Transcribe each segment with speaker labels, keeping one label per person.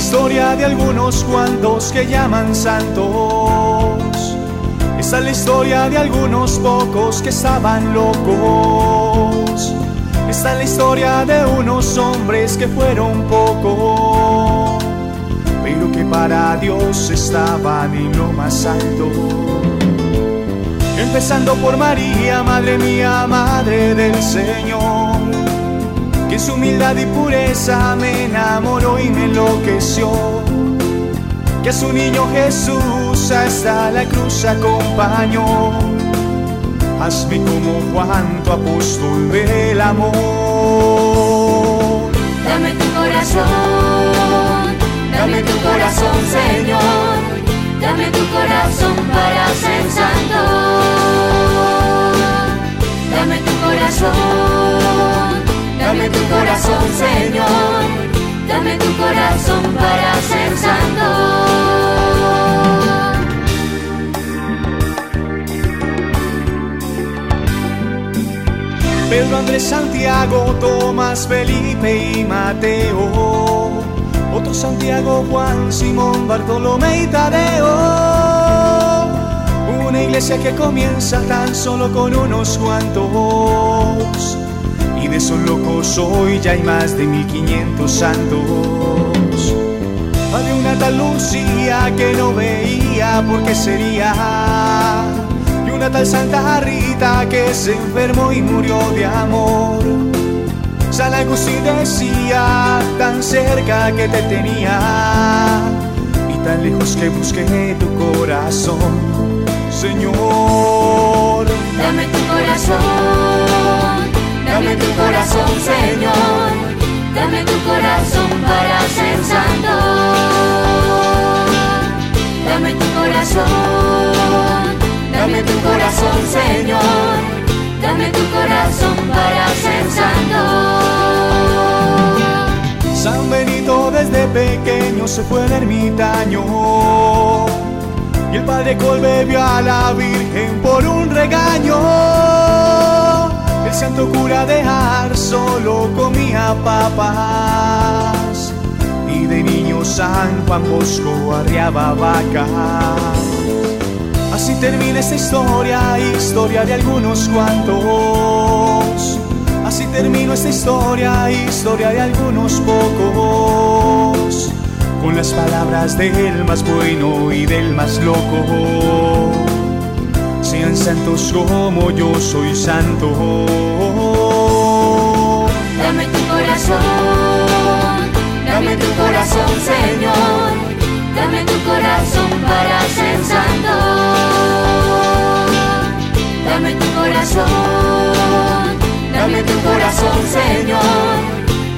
Speaker 1: historia de algunos cuantos que llaman santos. Esta es la historia de algunos pocos que estaban locos. Esta es la historia de unos hombres que fueron pocos, pero que para Dios estaban en lo más alto. Empezando por María, Madre mía, Madre del Señor, que su humildad y pureza me enamoró y me enloqueció. Que a su niño Jesús hasta la cruz acompañó hazme como Juan, tu apóstol del amor.
Speaker 2: Dame tu corazón, dame tu corazón, Señor, dame tu corazón para ser santo. Dame tu corazón, dame tu corazón, Señor, dame tu corazón para ser santo.
Speaker 1: Pedro, Andrés, Santiago, Tomás, Felipe y Mateo. Otro Santiago, Juan, Simón, Bartolomé y Tadeo. Una iglesia que comienza tan solo con unos cuantos. Y de esos locos hoy ya hay más de 1500 santos. Había una tal Lucía que no veía por qué sería una tal Santa Rita que se enfermó y murió de amor. San Agustín decía, tan cerca que te tenía y tan lejos que busqué tu corazón, Señor.
Speaker 2: Dame tu corazón, dame tu corazón, Señor, dame tu corazón para ser santo. Dame tu corazón Dame tu corazón, Señor. Dame tu corazón para ser santo.
Speaker 1: San Benito desde pequeño se fue el ermitaño. Y el padre Colbe vio a la Virgen por un regaño. El santo cura de solo comía papas. Y de niño San Juan Bosco arriaba vacas. Así termina esta historia, historia de algunos cuantos. Así termina esta historia, historia de algunos pocos. Con las palabras del más bueno y del más loco. Sean santos como yo soy santo.
Speaker 2: Dame tu corazón, dame tu corazón, Señor Dame tu corazón para ser santo. Dame tu corazón, dame tu corazón, Señor.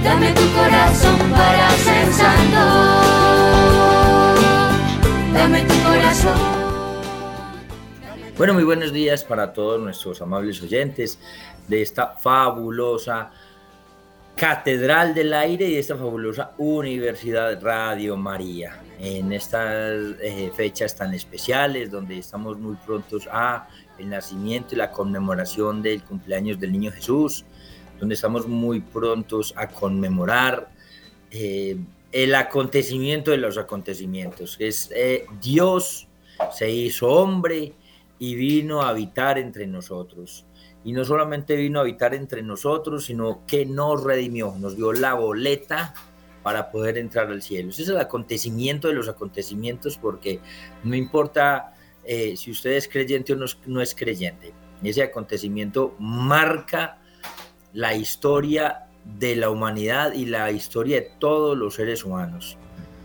Speaker 2: Dame tu corazón para ser santo. Dame tu corazón.
Speaker 3: Bueno, muy buenos días para todos nuestros amables oyentes de esta fabulosa Catedral del Aire y esta fabulosa Universidad Radio María. En estas eh, fechas tan especiales, donde estamos muy prontos a el nacimiento y la conmemoración del cumpleaños del Niño Jesús, donde estamos muy prontos a conmemorar eh, el acontecimiento de los acontecimientos, que es eh, Dios se hizo hombre y vino a habitar entre nosotros y no solamente vino a habitar entre nosotros, sino que nos redimió, nos dio la boleta para poder entrar al cielo. Ese es el acontecimiento de los acontecimientos porque no importa eh, si usted es creyente o no, no es creyente, ese acontecimiento marca la historia de la humanidad y la historia de todos los seres humanos,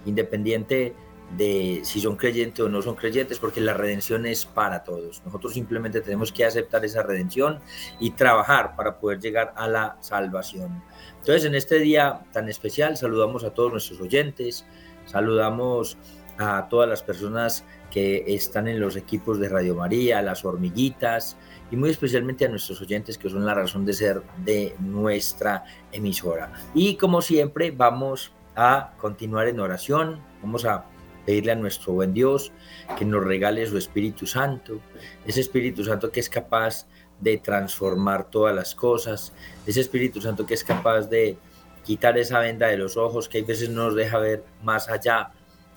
Speaker 3: independiente de si son creyentes o no son creyentes, porque la redención es para todos. Nosotros simplemente tenemos que aceptar esa redención y trabajar para poder llegar a la salvación. Entonces, en este día tan especial, saludamos a todos nuestros oyentes, saludamos a todas las personas que están en los equipos de Radio María, las hormiguitas y muy especialmente a nuestros oyentes que son la razón de ser de nuestra emisora. Y como siempre, vamos a continuar en oración, vamos a pedirle a nuestro buen Dios que nos regale su Espíritu Santo, ese Espíritu Santo que es capaz de transformar todas las cosas, ese Espíritu Santo que es capaz de quitar esa venda de los ojos que a veces nos deja ver más allá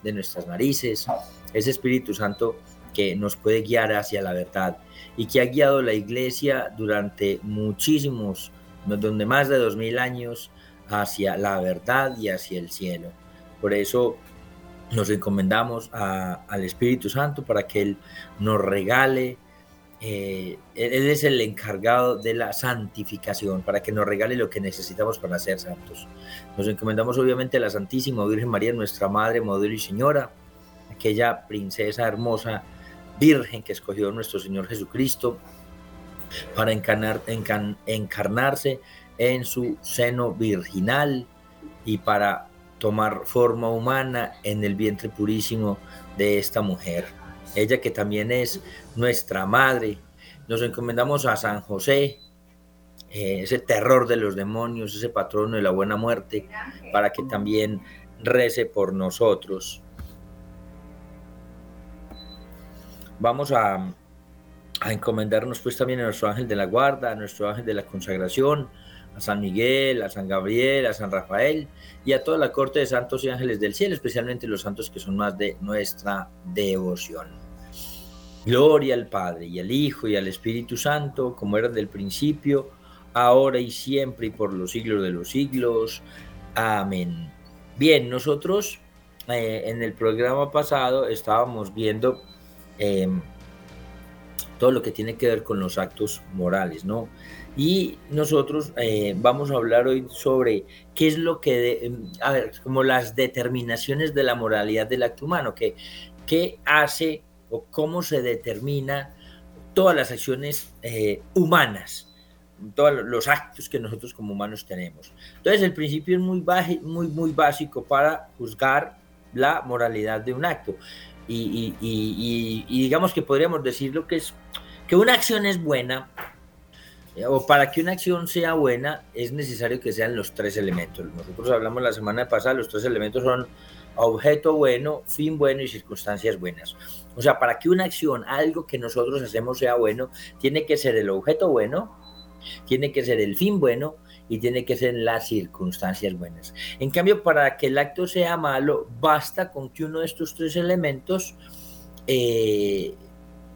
Speaker 3: de nuestras narices, ese Espíritu Santo que nos puede guiar hacia la verdad y que ha guiado la iglesia durante muchísimos, donde más de dos mil años, hacia la verdad y hacia el cielo. Por eso nos encomendamos al Espíritu Santo para que Él nos regale eh, él es el encargado de la santificación, para que nos regale lo que necesitamos para ser santos. Nos encomendamos obviamente a la Santísima Virgen María, nuestra Madre, Modelo y Señora, aquella princesa hermosa, virgen que escogió nuestro Señor Jesucristo para encarnar, encarnarse en su seno virginal y para tomar forma humana en el vientre purísimo de esta mujer ella que también es nuestra madre. Nos encomendamos a San José, eh, ese terror de los demonios, ese patrono de la buena muerte, para que también rece por nosotros. Vamos a, a encomendarnos pues también a nuestro ángel de la guarda, a nuestro ángel de la consagración, a San Miguel, a San Gabriel, a San Rafael y a toda la corte de santos y ángeles del cielo, especialmente los santos que son más de nuestra devoción. Gloria al Padre y al Hijo y al Espíritu Santo, como era del principio, ahora y siempre y por los siglos de los siglos. Amén. Bien, nosotros eh, en el programa pasado estábamos viendo em, todo lo que tiene que ver con los actos morales, ¿no? Y nosotros eh, vamos a hablar hoy sobre qué es lo que, em, a ver, como las determinaciones de la moralidad del acto humano, que, qué hace o cómo se determina todas las acciones eh, humanas, todos los actos que nosotros como humanos tenemos. Entonces el principio es muy, muy, muy básico para juzgar la moralidad de un acto. Y, digamos que podríamos decirlo que es que una acción es buena, o para que una acción sea buena, es necesario que sean los tres elementos. Nosotros hablamos la semana pasada, los tres elementos son objeto bueno, fin bueno y circunstancias buenas. O sea, para que una acción, algo que nosotros hacemos sea bueno, tiene que ser el objeto bueno, tiene que ser el fin bueno y tiene que ser las circunstancias buenas. En cambio, para que el acto sea malo, basta con que uno de estos tres elementos eh,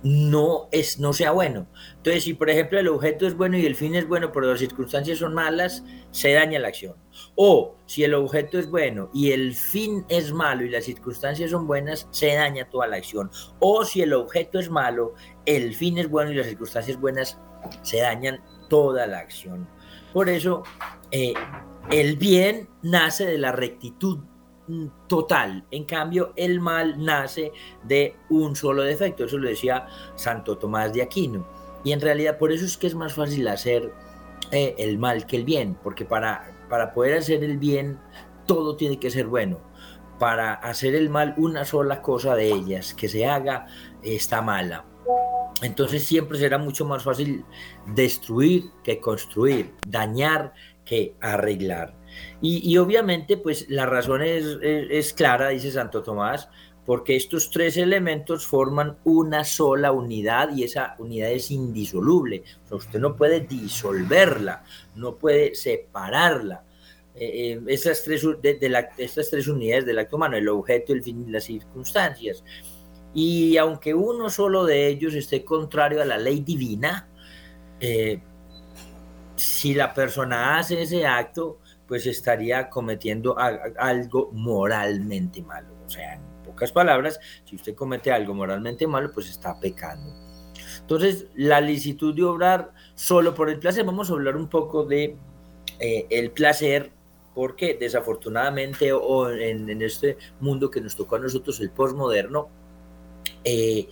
Speaker 3: no, es, no sea bueno. Entonces, si por ejemplo el objeto es bueno y el fin es bueno, pero las circunstancias son malas, se daña la acción. O si el objeto es bueno y el fin es malo y las circunstancias son buenas, se daña toda la acción. O si el objeto es malo, el fin es bueno y las circunstancias buenas, se dañan toda la acción. Por eso, eh, el bien nace de la rectitud total. En cambio, el mal nace de un solo defecto. Eso lo decía Santo Tomás de Aquino. Y en realidad por eso es que es más fácil hacer eh, el mal que el bien, porque para, para poder hacer el bien todo tiene que ser bueno. Para hacer el mal, una sola cosa de ellas que se haga está mala. Entonces siempre será mucho más fácil destruir que construir, dañar que arreglar. Y, obviamente, pues la razón es, clara, dice Santo Tomás, porque estos tres elementos forman una sola unidad y esa unidad es indisoluble. O sea, usted no puede disolverla, no puede separarla. Eh, eh, tres, de, estas tres unidades del acto humano, el objeto, el fin y las circunstancias. Y aunque uno solo de ellos esté contrario a la ley divina, eh, si la persona hace ese acto, pues estaría cometiendo algo moralmente malo. O sea, en pocas palabras, si usted comete algo moralmente malo, pues está pecando. Entonces, la licitud de obrar solo por el placer, vamos a hablar un poco de eh, el placer, porque desafortunadamente o en, este mundo que nos tocó a nosotros, el postmoderno, eh,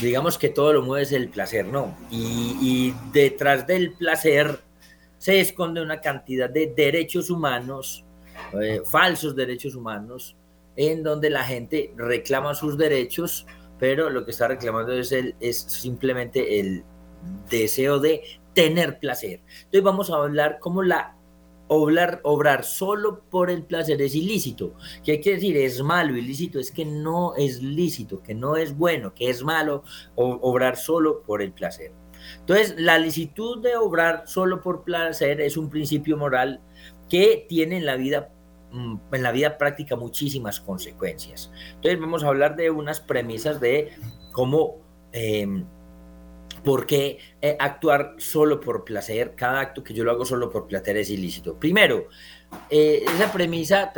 Speaker 3: digamos que todo lo mueve es el placer, ¿no? y detrás del placer se esconde una cantidad de derechos humanos, eh, falsos derechos humanos, en donde la gente reclama sus derechos, pero lo que está reclamando es, el, es simplemente el deseo de tener placer. Entonces vamos a hablar cómo la obrar, obrar solo por el placer es ilícito. ¿Qué hay que decir? Es malo, ilícito, es que no es lícito, que no es bueno, que es malo obrar solo por el placer. Entonces, la licitud de obrar solo por placer es un principio moral que tiene en la vida mm, en la vida práctica muchísimas consecuencias. Entonces vamos a hablar de unas premisas de cómo, em, por qué eh, actuar solo por placer, cada acto que yo lo hago solo por placer es ilícito. Primero, eh, esa premisa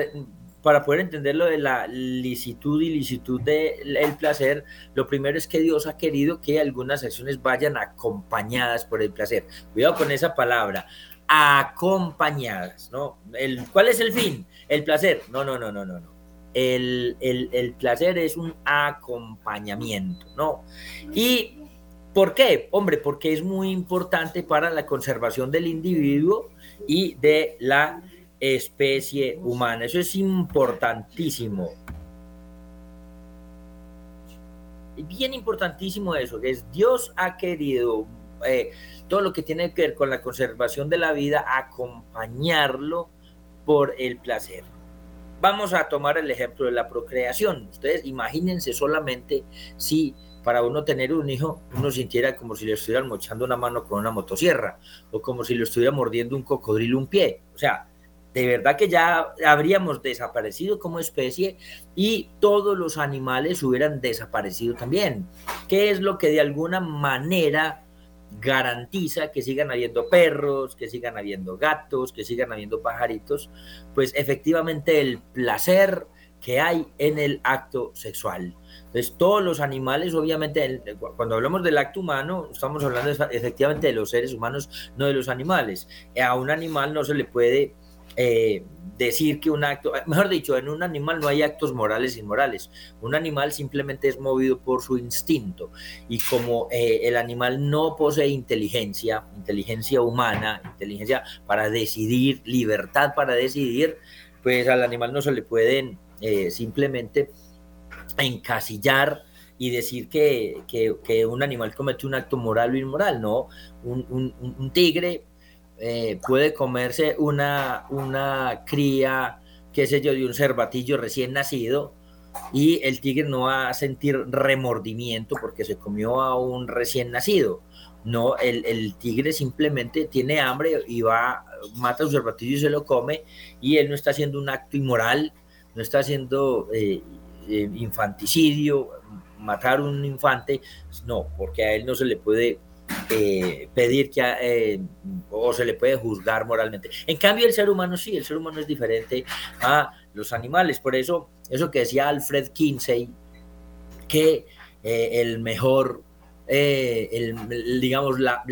Speaker 3: para poder entender lo de la licitud y licitud del placer, lo primero es que Dios ha querido que algunas acciones vayan acompañadas por el placer. Cuidado con esa palabra, acompañadas, ¿no? El, ¿Cuál es el fin? El placer. No, no, no, no, no, no. El, el, el placer es un acompañamiento, ¿no? Y ¿Por qué? Hombre, porque es muy importante para la conservación del individuo y de la especie humana. Eso es importantísimo. Bien importantísimo eso, que es Dios ha querido eh, todo lo que tiene que ver con la conservación de la vida, acompañarlo por el placer. Vamos a tomar el ejemplo de la procreación. Ustedes imagínense solamente si para uno tener un hijo, uno sintiera como si le estuvieran mochando una mano con una motosierra o como si le estuviera mordiendo un cocodrilo un pie. O sea, de verdad que ya habríamos desaparecido como especie y todos los animales hubieran desaparecido también. ¿Qué es lo que de alguna manera garantiza que sigan habiendo perros, que sigan habiendo gatos, que sigan habiendo pajaritos? Pues efectivamente el placer que hay en el acto sexual. Entonces, todos los animales, obviamente, cuando hablamos del acto humano, estamos hablando efectivamente de los seres humanos, no de los animales. A un animal no se le puede eh, decir que un acto, mejor dicho, en un animal no hay actos morales e inmorales. Un animal simplemente es movido por su instinto. Y como eh, el animal no posee inteligencia, inteligencia humana, inteligencia para decidir, libertad para decidir, pues al animal no se le pueden eh, simplemente encasillar y decir que, que, un animal comete un acto moral o inmoral. No, un, tigre eh, puede comerse una, una cría, qué sé yo, de un cervatillo recién nacido y el tigre no va a sentir remordimiento porque se comió a un recién nacido. No, el, tigre simplemente tiene hambre y va, mata a un cervatillo y se lo come y él no está haciendo un acto inmoral, no está haciendo eh, eh, infanticidio, matar a un infante, no, porque a él no se le puede eh, pedir que eh, o se le puede juzgar moralmente. En cambio, el ser humano sí, el ser humano es diferente a los animales. Por eso, eso que decía Alfred Kinsey, que eh, el mejor, digamos, la,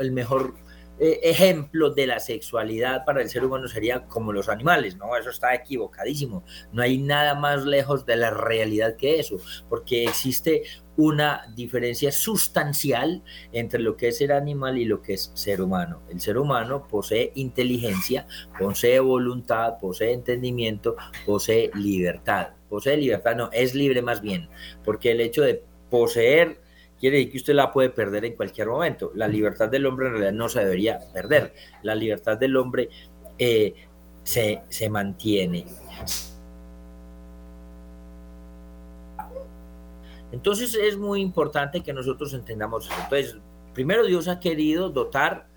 Speaker 3: el mejor ejemplo de la sexualidad para el ser humano sería como los animales, ¿no? Eso está equivocadísimo. No hay nada más lejos de la realidad que eso, porque existe una diferencia sustancial entre lo que es ser animal y lo que es ser humano. El ser humano posee inteligencia, posee voluntad, posee entendimiento, posee libertad. Posee libertad, no, es libre más bien, porque el hecho de poseer quiere decir que usted la puede perder en cualquier momento. La libertad del hombre en realidad no se debería perder. La libertad del hombre eh, se, se mantiene. Entonces es muy importante que nosotros entendamos eso. Entonces, primero Dios ha querido dotar,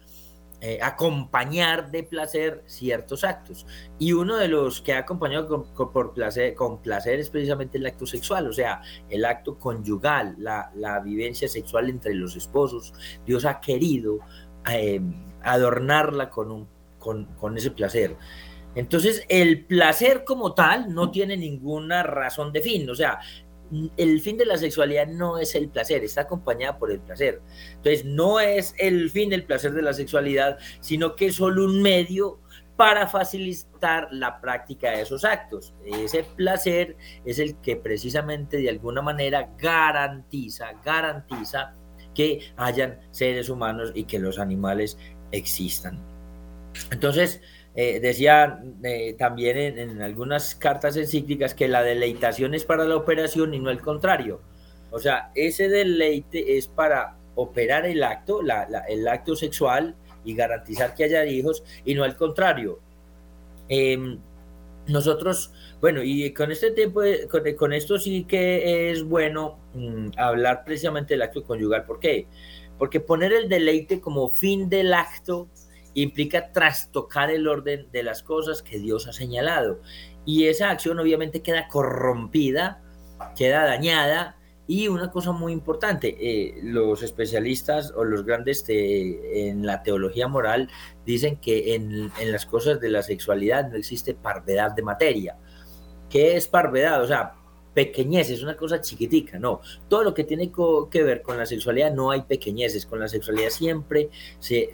Speaker 3: eh, acompañar de placer ciertos actos. Y uno de los que ha acompañado con, por placer, con placer es precisamente el acto sexual, o sea, el acto conyugal, la, vivencia sexual entre los esposos. Dios ha querido eh, adornarla con, un, con, con ese placer. Entonces, el placer como tal no tiene ninguna razón de fin. O sea, el fin de la sexualidad no es el placer, está acompañada por el placer. Entonces, no es el fin del placer de la sexualidad, sino que es solo un medio para facilitar la práctica de esos actos. Ese placer es el que precisamente de alguna manera garantiza, garantiza que hayan seres humanos y que los animales existan. Entonces, eh, decía eh, también en, algunas cartas encíclicas que la deleitación es para la operación y no el contrario. O sea, ese deleite es para operar el acto, el acto sexual y garantizar que haya hijos y no al contrario. Em, nosotros, bueno, y con este tiempo, con, esto sí que es bueno mm, hablar precisamente del acto conyugal. ¿Por qué? Porque poner el deleite como fin del acto implica trastocar el orden de las cosas que Dios ha señalado. Y esa acción obviamente queda corrompida, queda dañada. Y una cosa muy importante, eh, los especialistas o los grandes en la teología moral dicen que en, en las cosas de la sexualidad no existe parvedad de materia. ¿Qué es parvedad? O sea, pequeñeces, una cosa chiquitica, no. Todo lo que tiene que ver con la sexualidad no hay pequeñeces, con la sexualidad siempre se,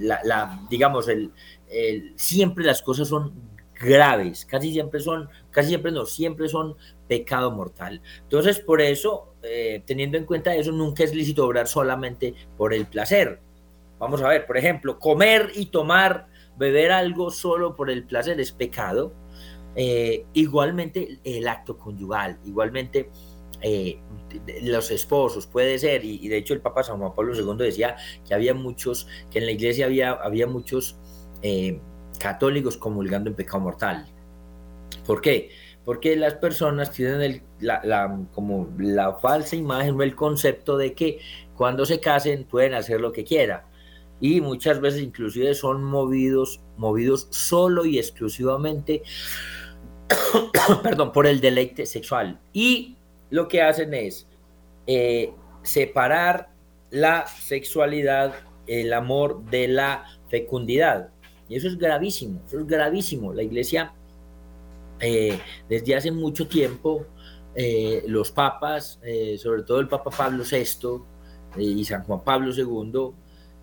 Speaker 3: la, digamos, el, siempre las cosas son graves, casi siempre son, casi siempre no, siempre son pecado mortal. Entonces, por eso, eh, teniendo en cuenta eso, nunca es lícito obrar solamente por el placer. Vamos a ver, por ejemplo, comer y tomar, beber algo solo por el placer es pecado eh, igualmente el acto conyugal, igualmente eh, los esposos, puede ser, y, de hecho el Papa San Juan Pablo II decía que había muchos, que en la iglesia había, había muchos eh, católicos comulgando en pecado mortal. ¿Por qué? Porque las personas tienen la, como la falsa imagen o el concepto de que cuando se casen pueden hacer lo que quieran y muchas veces inclusive son movidos, movidos solo y exclusivamente perdón, por el deleite sexual. Y lo que hacen es eh, separar la sexualidad, el amor de la fecundidad. Y eso es gravísimo, eso es gravísimo. La iglesia, eh, desde hace mucho tiempo, eh, los papas, sobre todo el Papa Pablo VI y San Juan Pablo II,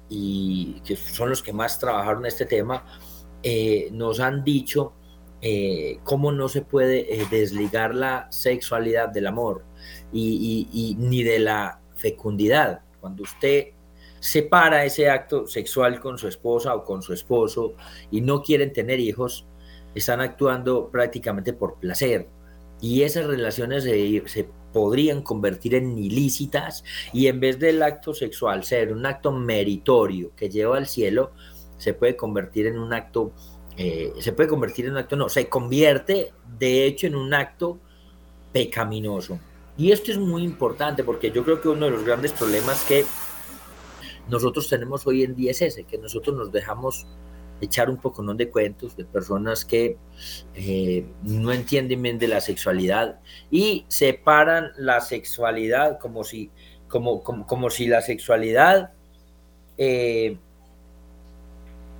Speaker 3: y que son los que más trabajaron este tema, nos han dicho eh, cómo no se puede eh, desligar la sexualidad del amor y, ni de la fecundidad. Cuando usted separa ese acto sexual con su esposa o con su esposo y no quieren tener hijos, están actuando prácticamente por placer. Y esas relaciones se, se podrían convertir en ilícitas y en vez del acto sexual ser un acto meritorio que lleva al cielo, se puede convertir en un acto eh, se puede convertir en un acto, no, se convierte de hecho en un acto pecaminoso. Y esto es muy importante porque yo creo que uno de los grandes problemas que nosotros tenemos hoy en día es ese, que nosotros nos dejamos echar un poco de cuentos de personas que eh, no entienden bien de la sexualidad y separan la sexualidad como si, como, como, si la sexualidad eh,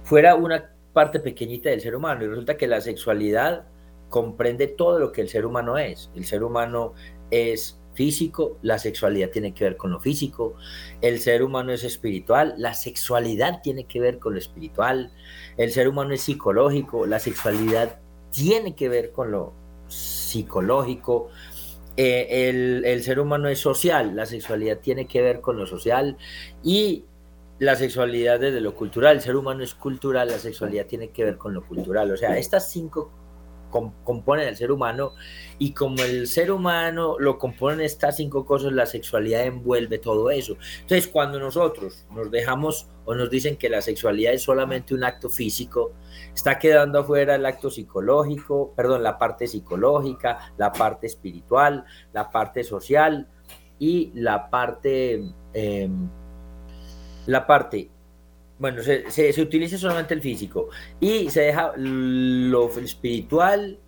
Speaker 3: fuera una parte pequeñita del ser humano y resulta que la sexualidad comprende todo lo que el ser humano es. El ser humano es físico, la sexualidad tiene que ver con lo físico, el ser humano es espiritual, la sexualidad tiene que ver con lo espiritual, el ser humano es psicológico, la sexualidad tiene que ver con lo psicológico, eh, el, el ser humano es social, la sexualidad tiene que ver con lo social y la sexualidad desde lo cultural, el ser humano es cultural, la sexualidad tiene que ver con lo cultural. O sea, estas cinco componen el ser humano y como el ser humano lo componen estas cinco cosas, la sexualidad envuelve todo eso. Entonces, cuando nosotros nos dejamos o nos dicen que la sexualidad es solamente un acto físico, está quedando afuera el acto psicológico, perdón, la parte psicológica, la parte espiritual, la parte social y la parte... Em, la parte, bueno, se, se, utiliza solamente el físico y se deja lo espiritual,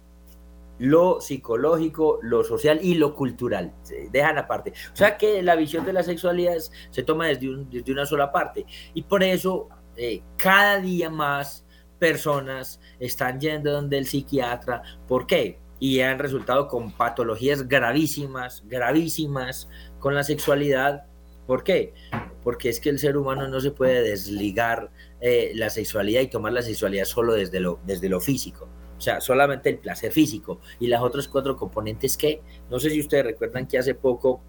Speaker 3: lo psicológico, lo social y lo cultural. Se dejan aparte. O sea que la visión de la sexualidad se toma desde, desde una sola parte. Y por eso eh, cada día más personas están yendo donde el psiquiatra. ¿Por qué? Y han resultado con patologías gravísimas, gravísimas con la sexualidad. ¿Por qué? Porque es que el ser humano no se puede desligar eh, la sexualidad y tomar la sexualidad solo desde lo, desde lo físico. O sea, solamente el placer físico y las otras cuatro componentes que, no sé si ustedes recuerdan que hace poco,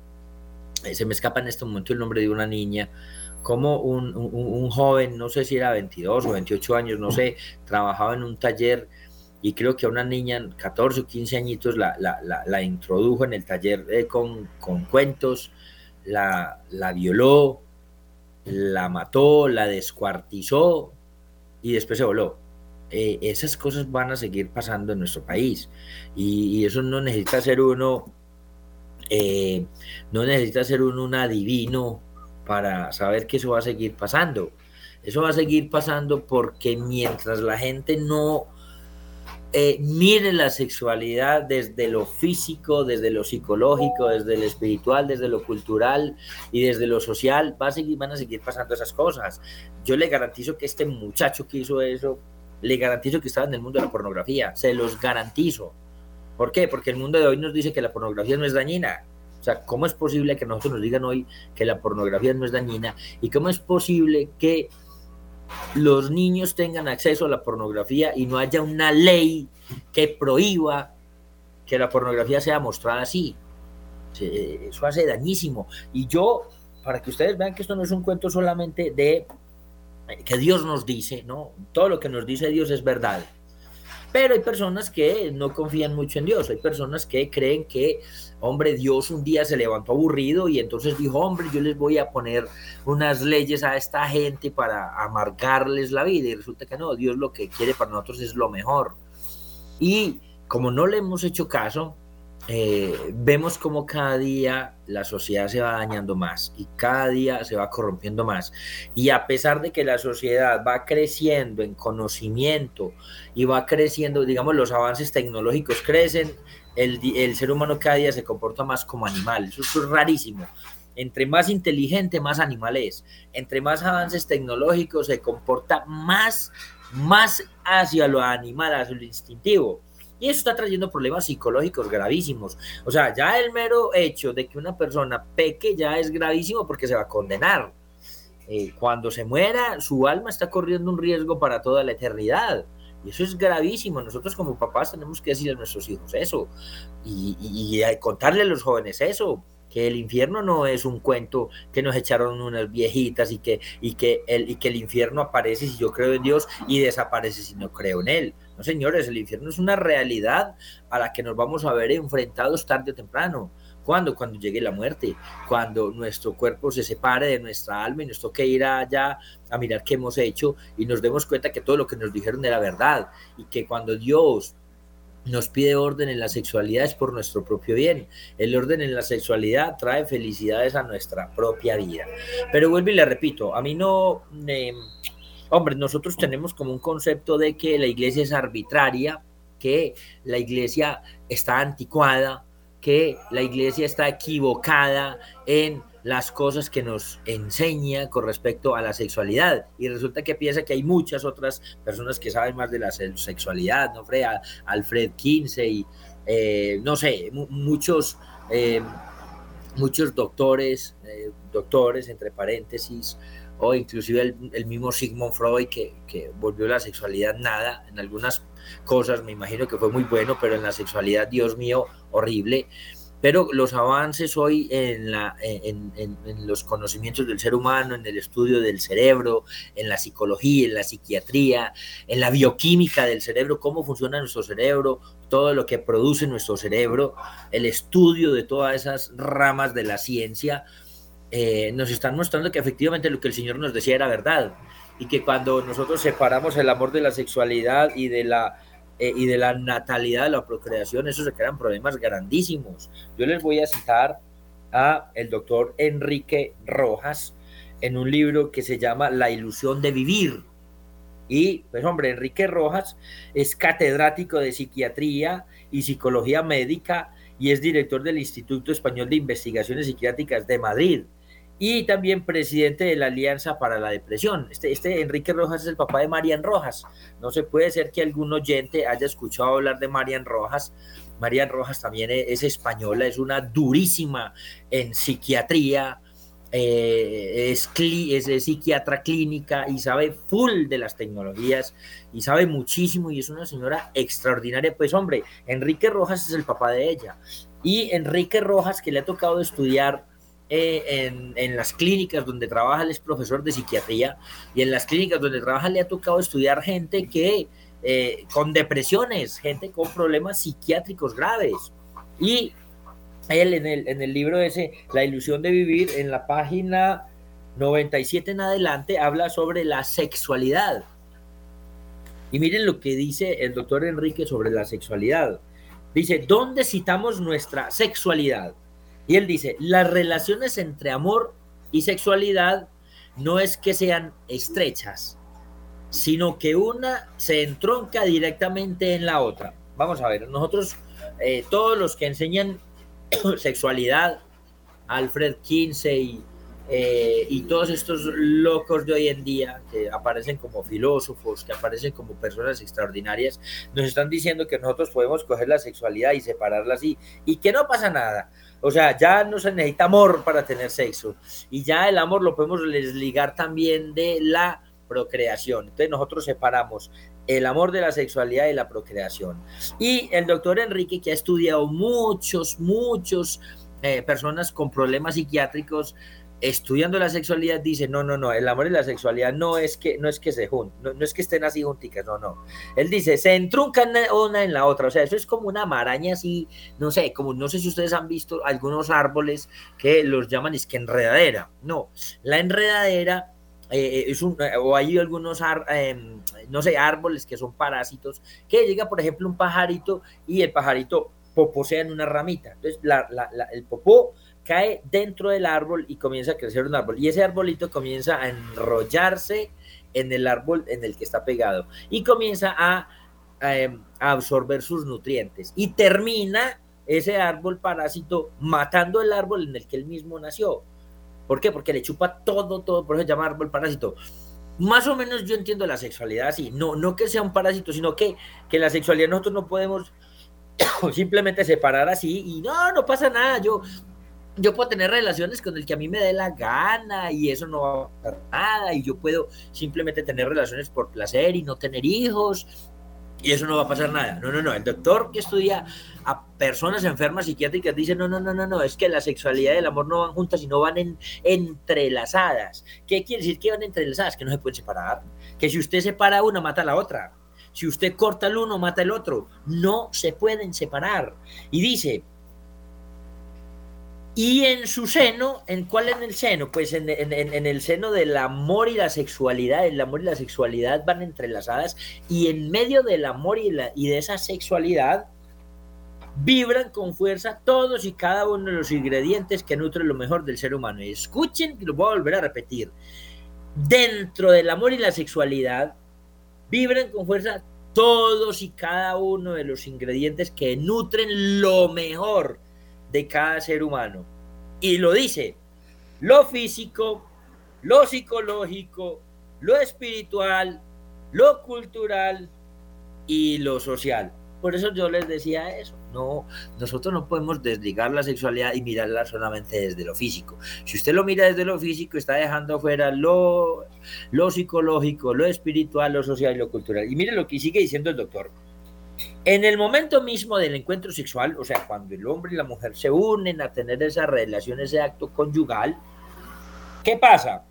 Speaker 3: eh, se me escapa en este momento el nombre de una niña, como un, un, joven, no sé si era 22 o 28 años, no sé, trabajaba en un taller y creo que a una niña, 14 o 15 añitos, la, la, la, introdujo en el taller eh, con, con, cuentos, la, la violó, la mató, la descuartizó y después se voló. Eh, esas cosas van a seguir pasando en nuestro país y, eso no necesita ser uno, eh, no necesita ser uno un adivino para saber que eso va a seguir pasando. Eso va a seguir pasando porque mientras la gente no eh, mire la sexualidad desde lo físico, desde lo psicológico, desde lo espiritual, desde lo cultural y desde lo social, va a seguir, van a seguir pasando esas cosas. Yo le garantizo que este muchacho que hizo eso, le garantizo que estaba en el mundo de la pornografía, se los garantizo. ¿Por qué? Porque el mundo de hoy nos dice que la pornografía no es dañina. O sea, ¿cómo es posible que nosotros nos digan hoy que la pornografía no es dañina? ¿Y cómo es posible que los niños tengan acceso a la pornografía y no haya una ley que prohíba que la pornografía sea mostrada así. Eso hace dañísimo. Y yo, para que ustedes vean que esto no es un cuento solamente de que Dios nos dice, ¿no? Todo lo que nos dice Dios es verdad. Pero hay personas que no confían mucho en Dios, hay personas que creen que, hombre, Dios un día se levantó aburrido y entonces dijo, hombre, yo les voy a poner unas leyes a esta gente para amargarles la vida. Y resulta que no, Dios lo que quiere para nosotros es lo mejor. Y como no le hemos hecho caso, eh, vemos como cada día la sociedad se va dañando más y cada día se va corrompiendo más. Y a pesar de que la sociedad va creciendo en conocimiento y va creciendo, digamos, los avances tecnológicos crecen, el, el ser humano cada día se comporta más como animal. Eso es rarísimo. Entre más inteligente, más animal es. Entre más avances tecnológicos, se comporta más, más hacia lo animal, hacia lo instintivo. Y eso está trayendo problemas psicológicos gravísimos. O sea, ya el mero hecho de que una persona peque ya es gravísimo porque se va a condenar. Eh, cuando se muera, su alma está corriendo un riesgo para toda la eternidad. Y eso es gravísimo. Nosotros como papás tenemos que decirle a nuestros hijos eso. Y, y, contarle a los jóvenes eso que el infierno no es un cuento que nos echaron unas viejitas y que, y que, el, y que el infierno aparece si yo creo en Dios y desaparece si no creo en Él. No, señores, el infierno es una realidad a la que nos vamos a ver enfrentados tarde o temprano. ¿Cuándo? Cuando llegue la muerte, cuando nuestro cuerpo se separe de nuestra alma y nos toque ir allá a mirar qué hemos hecho y nos demos cuenta que todo lo que nos dijeron era verdad y que cuando Dios nos pide orden en la sexualidad es por nuestro propio bien. El orden en la sexualidad trae felicidades a nuestra propia vida. Pero vuelvo y le repito, a mí no... Hombre, nosotros tenemos como un concepto de que la iglesia es arbitraria, que la iglesia está anticuada, que la iglesia está equivocada en las cosas que nos enseña con respecto a la sexualidad. Y resulta que piensa que hay muchas otras personas que saben más de la sexualidad, ¿no? Fred, Alfred Kinsey, eh, no sé, muchos, eh, muchos doctores, eh, doctores, entre paréntesis, o inclusive el, mismo Sigmund Freud que, que, volvió la sexualidad nada, en algunas cosas me imagino que fue muy bueno, pero en la sexualidad, Dios mío, horrible. Pero los avances hoy en, la, en, en, los conocimientos del ser humano, en el estudio del cerebro, en la psicología, en la psiquiatría, en la bioquímica del cerebro, cómo funciona nuestro cerebro, todo lo que produce nuestro cerebro, el estudio de todas esas ramas de la ciencia, eh, nos están mostrando que efectivamente lo que el Señor nos decía era verdad y que cuando nosotros separamos el amor de la sexualidad y de la, eh, y de la natalidad, de la procreación, eso se crean problemas grandísimos. Yo les voy a citar a el doctor Enrique Rojas en un libro que se llama La ilusión de vivir. Y, pues hombre, Enrique Rojas es catedrático de psiquiatría y psicología médica y es director del Instituto Español de Investigaciones Psiquiátricas de Madrid y también presidente de la Alianza para la Depresión. Este, este Enrique Rojas es el papá de Marian Rojas. No se puede ser que algún oyente haya escuchado hablar de Marian Rojas. Marian Rojas también es, española, es una durísima en psiquiatría, eh, es, es, psiquiatra clínica y sabe full de las tecnologías y sabe muchísimo y es una señora extraordinaria. Pues hombre, Enrique Rojas es el papá de ella. Y Enrique Rojas, que le ha tocado estudiar eh, en, las clínicas donde trabaja, él es profesor de psiquiatría, y en las clínicas donde trabaja le ha tocado estudiar gente que eh, con depresiones, gente con problemas psiquiátricos graves. Y él en el, en el libro ese, La ilusión de vivir, en la página 97 en adelante, habla sobre la sexualidad. Y miren lo que dice el doctor Enrique sobre la sexualidad. Dice, ¿dónde citamos nuestra sexualidad? Y él dice, las relaciones entre amor y sexualidad no es que sean estrechas, sino que una se entronca directamente en la otra. Vamos a ver, nosotros, eh, todos los que enseñan sexualidad, Alfred Kinsey eh, y todos estos locos de hoy en día que aparecen como filósofos, que aparecen como personas extraordinarias, nos están diciendo que nosotros podemos coger la sexualidad y separarla así y que no pasa nada. O sea, ya no se necesita amor para tener sexo y ya el amor lo podemos desligar también de la procreación. Entonces nosotros separamos el amor de la sexualidad y la procreación. Y el doctor Enrique, que ha estudiado muchos, muchos eh, personas con problemas psiquiátricos, estudiando la sexualidad dice, no, no, no, el amor y la sexualidad no es que, no es que se junten, no, es que estén así junticas, no, no. Él dice, se entruncan una en la otra, o sea, eso es como una maraña así, no sé, como no sé si ustedes han visto algunos árboles que los llaman es que enredadera, no, la enredadera eh, es un, o hay algunos, em, no sé, árboles que son parásitos, que llega, por ejemplo, un pajarito y el pajarito poposea en una ramita, entonces el popó cae dentro del árbol y comienza a crecer un árbol. Y ese arbolito comienza a enrollarse en el árbol en el que está pegado y comienza a, em, absorber sus nutrientes. Y termina ese árbol parásito matando el árbol en el que él mismo nació. ¿Por qué? Porque le chupa todo, todo, por eso se llama árbol parásito. Más o menos yo entiendo la sexualidad así, no, no que sea un parásito, sino que, que la sexualidad nosotros no podemos simplemente separar así y no, no pasa nada, yo yo puedo tener relaciones con el que a mí me dé la gana y eso no va a pasar nada y yo puedo simplemente tener relaciones por placer y no tener hijos y eso no va a pasar nada. No, no, no. El doctor que estudia a personas enfermas psiquiátricas dice, no, no, no, no, no, es que la sexualidad y el amor no van juntas, sino van en, entrelazadas. ¿Qué quiere decir que van entrelazadas? Que no se pueden separar. Que si usted separa una, mata a la otra. Si usted corta el uno, mata el otro. No se pueden separar. Y dice, y en su seno, ¿en cuál en el seno? Pues en, el seno del amor y la sexualidad. El amor y la sexualidad van entrelazadas y en medio del amor y, de esa sexualidad vibran con fuerza todos y cada uno de los ingredientes que nutren lo mejor del ser humano. Y escuchen, lo voy a volver a repetir. Dentro del amor y la sexualidad vibran con fuerza todos y cada uno de los ingredientes que nutren lo mejor de cada ser humano. Y lo dice, lo físico, lo psicológico, lo espiritual, lo cultural y lo social. Por eso yo les decía eso. No, nosotros no podemos desligar la sexualidad y mirarla solamente desde lo físico. Si usted lo mira desde lo físico, está dejando fuera lo, lo psicológico, lo espiritual, lo social y lo cultural. Y mire lo que sigue diciendo el doctor. En el momento mismo del encuentro sexual, o sea, cuando el hombre y la mujer se unen a tener esa relación, ese acto conyugal, ¿qué pasa?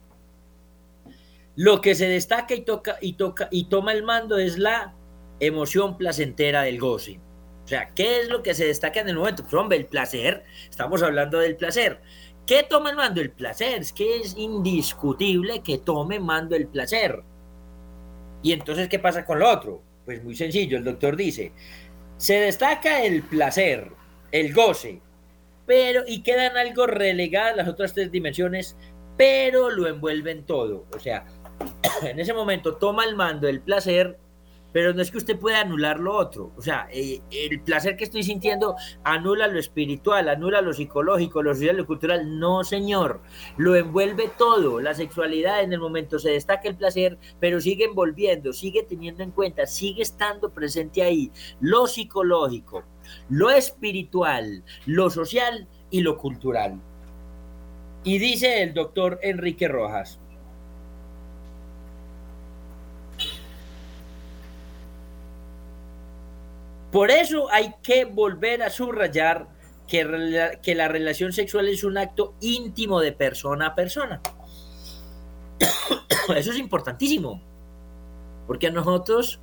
Speaker 3: Lo que se destaca y toca y toca y toma el mando es la emoción placentera del goce. O sea, ¿qué es lo que se destaca en el momento? Pues hombre, el placer, estamos hablando del placer. ¿Qué toma el mando? El placer, es que es indiscutible que tome mando el placer. Y entonces, ¿qué pasa con lo otro? Pues muy sencillo, el doctor dice, se destaca el placer, el goce, pero y quedan algo relegadas las otras tres dimensiones, pero lo envuelven todo. O sea, en ese momento toma el mando el placer, pero no es que usted pueda anular lo otro. O sea, eh, el placer que estoy sintiendo anula lo espiritual, anula lo psicológico, lo social, lo cultural. No, señor, lo envuelve todo. La sexualidad en el momento se destaca el placer, pero sigue envolviendo, sigue teniendo en cuenta, sigue estando presente ahí lo psicológico, lo espiritual, lo social y lo cultural. Y dice el doctor Enrique Rojas, Por eso hay que volver a subrayar que, que la relación sexual es un acto íntimo de persona a persona. Eso es importantísimo, porque a nosotros,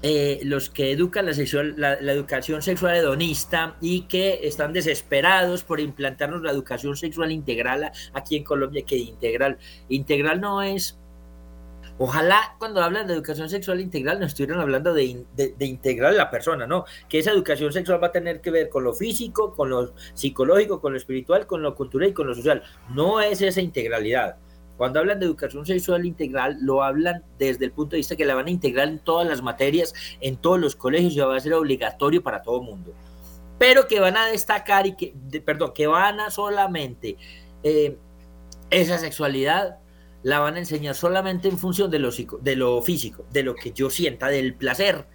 Speaker 3: eh, los que educan la, sexual, la, educación sexual hedonista y que están desesperados por implantarnos la educación sexual integral aquí en Colombia, que integral, integral no es Ojalá cuando hablan de educación sexual integral no estuvieran hablando de, de, integrar a la persona, ¿no? Que esa educación sexual va a tener que ver con lo físico, con lo psicológico, con lo espiritual, con lo cultural y con lo social. No es esa integralidad. Cuando hablan de educación sexual integral, lo hablan desde el punto de vista que la van a integrar en todas las materias, en todos los colegios y va a ser obligatorio para todo mundo. Pero que van a destacar y que, perdón, que van a solamente eh, esa sexualidad la van a enseñar solamente en función de lo, de lo físico, de lo que yo sienta, del placer.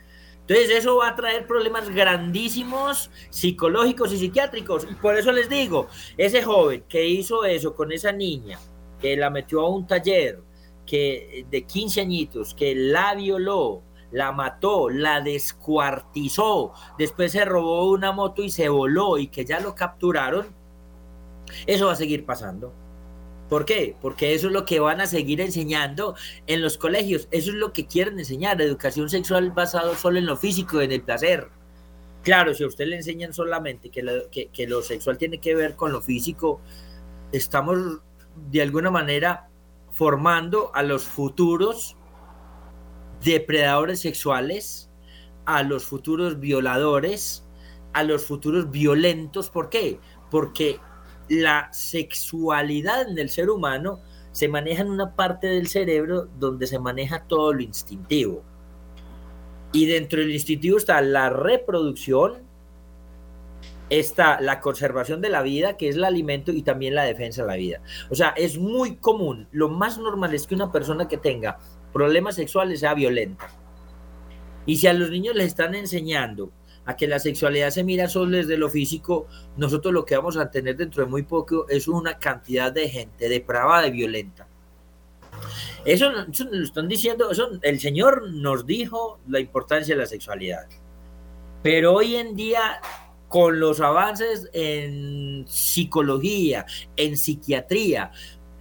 Speaker 3: Entonces eso va a traer problemas grandísimos psicológicos y psiquiátricos. Y por eso les digo, ese joven que hizo eso con esa niña, que la metió a un taller que de 15 añitos, que la violó, la mató, la descuartizó, después se robó una moto y se voló y que ya lo capturaron, eso va a seguir pasando. ¿Por qué? Porque eso es lo que van a seguir enseñando en los colegios. Eso es lo que quieren enseñar, educación sexual basado solo en lo físico, en el placer. Claro, si a usted le enseñan solamente que lo, que, lo sexual tiene que ver con lo físico, estamos de alguna manera formando a los futuros depredadores sexuales, a los futuros violadores, a los futuros violentos. ¿Por qué? Porque la sexualidad en el ser humano se maneja en una parte del cerebro donde se maneja todo lo instintivo. Y dentro del instintivo está la reproducción, está la conservación de la vida, que es el alimento, y también la defensa de la vida. O sea, es muy común. Lo más normal es que una persona que tenga problemas sexuales sea violenta. Y si a los niños les están enseñando a que la sexualidad se mira solo desde lo físico, nosotros lo que vamos a tener dentro de muy poco es una cantidad de gente depravada y violenta. Eso, eso lo están diciendo, eso, el Señor nos dijo la importancia de la sexualidad. Pero hoy en día con los avances en psicología, en psiquiatría,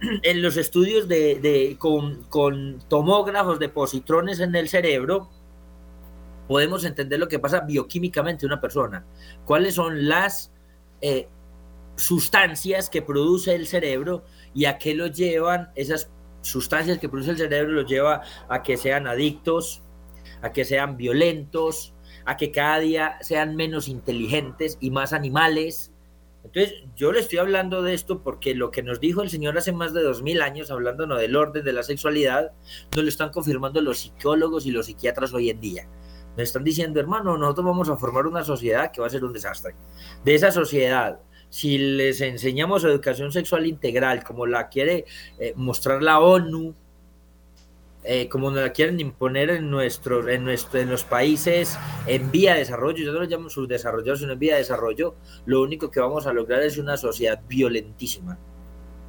Speaker 3: en los estudios de, con, tomógrafos de positrones en el cerebro, podemos entender lo que pasa bioquímicamente en una persona. ¿Cuáles son las eh, sustancias que produce el cerebro y a qué lo llevan esas sustancias que produce el cerebro? Los lleva a que sean adictos, a que sean violentos, a que cada día sean menos inteligentes y más animales. Entonces, yo le estoy hablando de esto porque lo que nos dijo el Señor hace más de dos mil años, hablándonos del orden de la sexualidad, nos lo están confirmando los psicólogos y los psiquiatras hoy en día. Nos están diciendo, hermano, nosotros vamos a formar una sociedad que va a ser un desastre. De esa sociedad, si les enseñamos educación sexual integral, como la quiere eh, mostrar la ONU, eh, como nos la quieren imponer en, nuestro, en, nuestro, en los países en vía de desarrollo, yo no lo llamo subdesarrollados, sino en vía de desarrollo, lo único que vamos a lograr es una sociedad violentísima.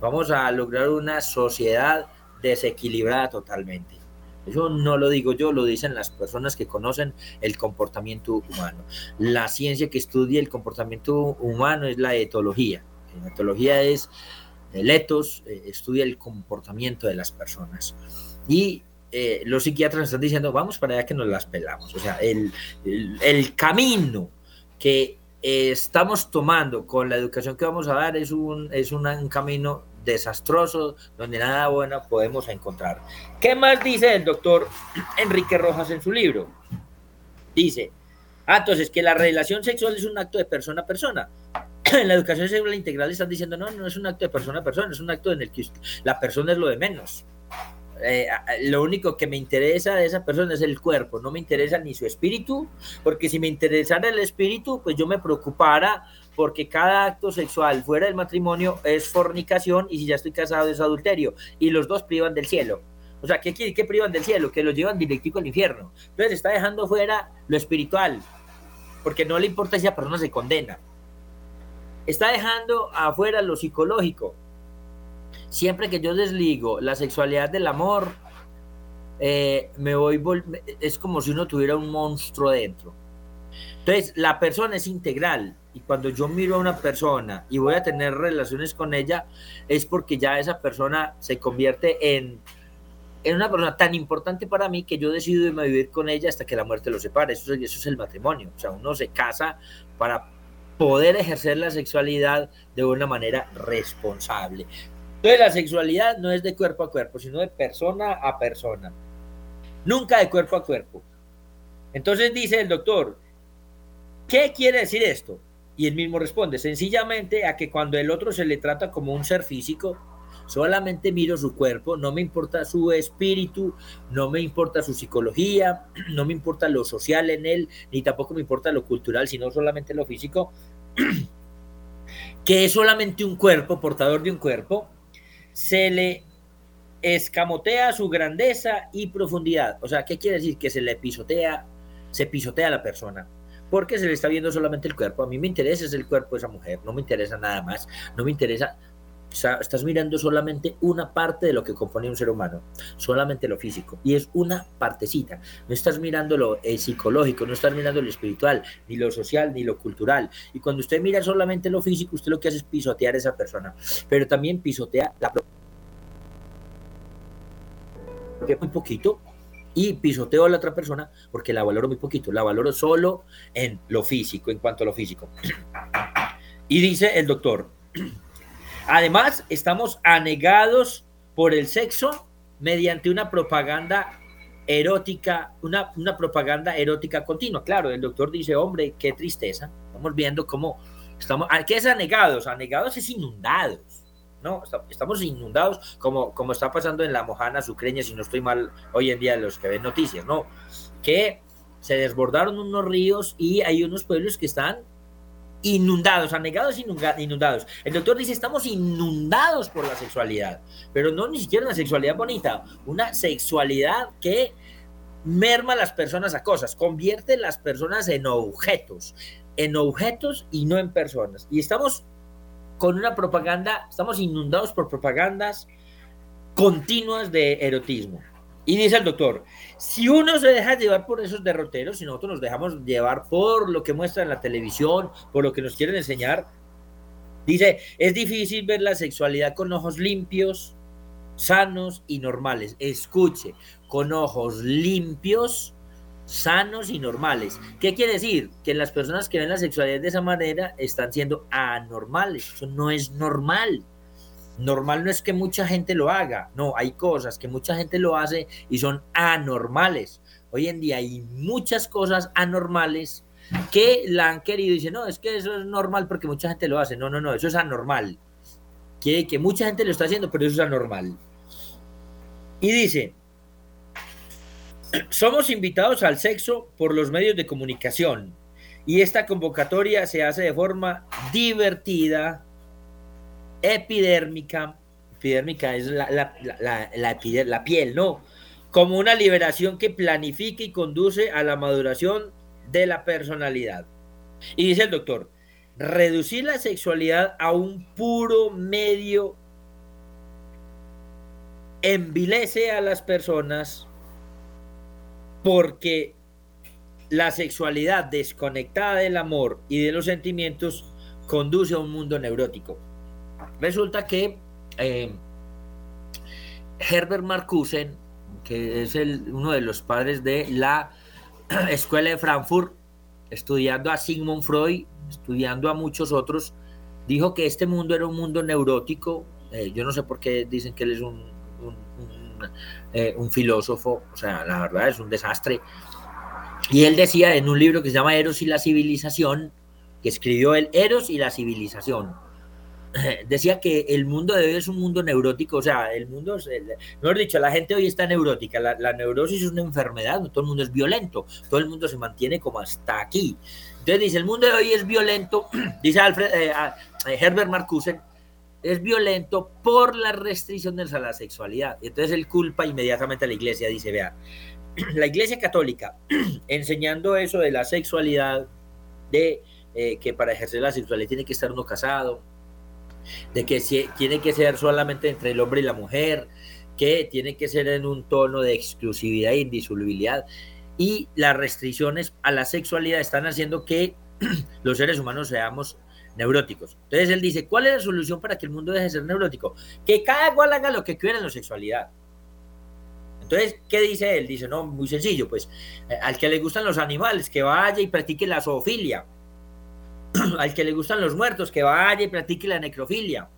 Speaker 3: Vamos a lograr una sociedad desequilibrada totalmente. Eso no lo digo yo, lo dicen las personas que conocen el comportamiento humano. La ciencia que estudia el comportamiento humano es la etología. La etología es el etos, eh, estudia el comportamiento de las personas. Y eh, los psiquiatras están diciendo, vamos para allá que nos las pelamos. O sea, el, el, camino que estamos tomando con la educación que vamos a dar es un, es un camino desastroso donde nada bueno podemos encontrar. ¿Qué más dice el doctor Enrique Rojas en su libro? Dice, ah, entonces que la relación sexual es un acto de persona a persona. En la educación sexual integral están diciendo, no, no es un acto de persona a persona, es un acto en el que la persona es lo de menos. Eh, lo único que me interesa de esa persona es el cuerpo, no me interesa ni su espíritu, porque si me interesara el espíritu, pues yo me preocupara porque cada acto sexual fuera del matrimonio es fornicación y si ya estoy casado es adulterio y los dos privan del cielo. O sea, ¿qué, privan del cielo? Que los llevan directico al infierno. Entonces está dejando fuera lo espiritual, porque no le importa si la persona se condena. Está dejando afuera lo psicológico, siempre que yo desligo la sexualidad del amor, eh, me voy es como si uno tuviera un monstruo dentro. Entonces, la persona es integral y cuando yo miro a una persona y voy a tener relaciones con ella, es porque ya esa persona se convierte en, en una persona tan importante para mí que yo decido irme a vivir con ella hasta que la muerte lo separe. Eso, eso es el matrimonio. O sea, uno se casa para poder ejercer la sexualidad de una manera responsable. Entonces la sexualidad no es de cuerpo a cuerpo, sino de persona a persona. Nunca de cuerpo a cuerpo. Entonces dice el doctor, ¿qué quiere decir esto? Y él mismo responde, sencillamente a que cuando el otro se le trata como un ser físico, solamente miro su cuerpo, no me importa su espíritu, no me importa su psicología, no me importa lo social en él, ni tampoco me importa lo cultural, sino solamente lo físico, que es solamente un cuerpo, portador de un cuerpo, se le escamotea su grandeza y profundidad. O sea, ¿qué quiere decir? Que se le pisotea, se pisotea a la persona porque se le está viendo solamente el cuerpo. A mí me interesa es el cuerpo de esa mujer, no me interesa nada más, no me interesa estás mirando solamente una parte de lo que compone un ser humano, solamente lo físico, y es una partecita. No estás mirando lo psicológico, no estás mirando lo espiritual, ni lo social, ni lo cultural. Y cuando usted mira solamente lo físico, usted lo que hace es pisotear a esa persona, pero también pisotea la muy poquito y pisoteo a la otra persona porque la valoro muy poquito, la valoro solo en lo físico, en cuanto a lo físico. Y dice el doctor, además estamos anegados por el sexo mediante una propaganda erótica, una, una propaganda erótica continua. Claro, el doctor dice, hombre, qué tristeza. Estamos viendo cómo estamos, ¿qué es anegados? Anegados es inundados ¿no? Estamos inundados como, como está pasando en la Mojana Sucreña, si no estoy mal hoy en día los que ven noticias, ¿no? Que se desbordaron unos ríos y hay unos pueblos que están inundados, anegados inundados. El doctor dice, estamos inundados por la sexualidad, pero no ni siquiera una sexualidad bonita, una sexualidad que merma las personas a cosas, convierte las personas en objetos, en objetos y no en personas. Y estamos con una propaganda, estamos inundados por propagandas continuas de erotismo. Y dice el doctor, si uno se deja llevar por esos derroteros, si nosotros nos dejamos llevar por lo que muestra en la televisión, por lo que nos quieren enseñar, dice, es difícil ver la sexualidad con ojos limpios, sanos y normales. Escuche, con ojos limpios, sanos y normales. ¿Qué quiere decir? Que las personas que ven la sexualidad de esa manera están siendo anormales. Eso no es normal. Normal no es que mucha gente lo haga. No, hay cosas que mucha gente lo hace y son anormales. Hoy en día hay muchas cosas anormales que la han querido y dicen, no, es que eso es normal porque mucha gente lo hace. No, no, no, eso es anormal. Que, que mucha gente lo está haciendo, pero eso es anormal. Y dice, somos invitados al sexo por los medios de comunicación y esta convocatoria se hace de forma divertida, epidérmica, epidérmica es la, la, piel, ¿no? Como una liberación que planifica y conduce a la maduración de la personalidad. Y dice el doctor, reducir la sexualidad a un puro medio envilece a las personas porque la sexualidad desconectada del amor y de los sentimientos conduce a un mundo neurótico. Resulta que eh, Herbert Marcusen, que es uno de los padres de la Escuela de Frankfurt, estudiando a Sigmund Freud, estudiando a muchos otros, dijo que este mundo era un mundo neurótico. Eh, yo no sé por qué dicen que él es un eh, un filósofo, o sea, la verdad es un desastre. Y él decía en un libro que se llama Eros y la civilización, que escribió el Eros y la civilización, decía que el mundo de hoy es un mundo neurótico, o sea, el mundo, es, mejor dicho, la gente hoy está neurótica, la, neurosis es una enfermedad, todo el mundo es violento, todo el mundo se mantiene como hasta aquí. Entonces dice, el mundo de hoy es violento, dice Alfred, eh, eh, Herbert Marcuse, es violento por la restricción de la sexualidad. Entonces él culpa inmediatamente a la iglesia, dice, vea, la iglesia católica enseñando eso de la sexualidad, de eh, que para ejercer la sexualidad tiene que estar uno casado, de que tiene que ser solamente entre el hombre y la mujer, que tiene que ser en un tono de exclusividad e indisolubilidad. Y las restricciones a la sexualidad están haciendo que los seres humanos seamos neuróticos. Entonces él dice, ¿cuál es la solución para que el mundo deje de ser neurótico? Que cada cual haga lo que quiera en la sexualidad. Entonces, ¿qué dice él? Dice, no, muy sencillo, pues eh, al que le gustan los animales, que vaya y practique la zoofilia. al que le gustan los muertos, que vaya y practique la necrofilia.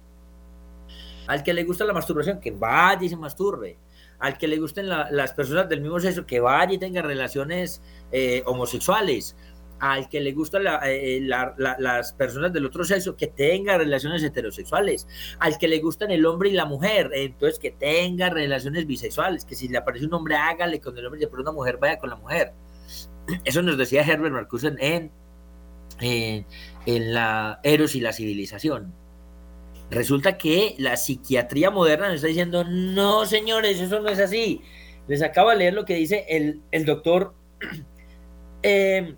Speaker 3: Al que le gusta la masturbación, que vaya y se masturbe. Al que le gusten las personas del mismo sexo, que vaya y tenga relaciones eh, homosexuales al que le gustan eh, las personas del otro sexo, que tenga relaciones heterosexuales, al que le gustan el hombre y la mujer, entonces que tenga relaciones bisexuales, que si le aparece un hombre, hágale con el hombre, y por una mujer, vaya con la mujer. Eso nos decía Herbert Marcuse en, en, en la Eros y la civilización. Resulta que la psiquiatría moderna nos está diciendo, no señores, eso no es así. Les acabo de leer lo que dice el, el doctor eh,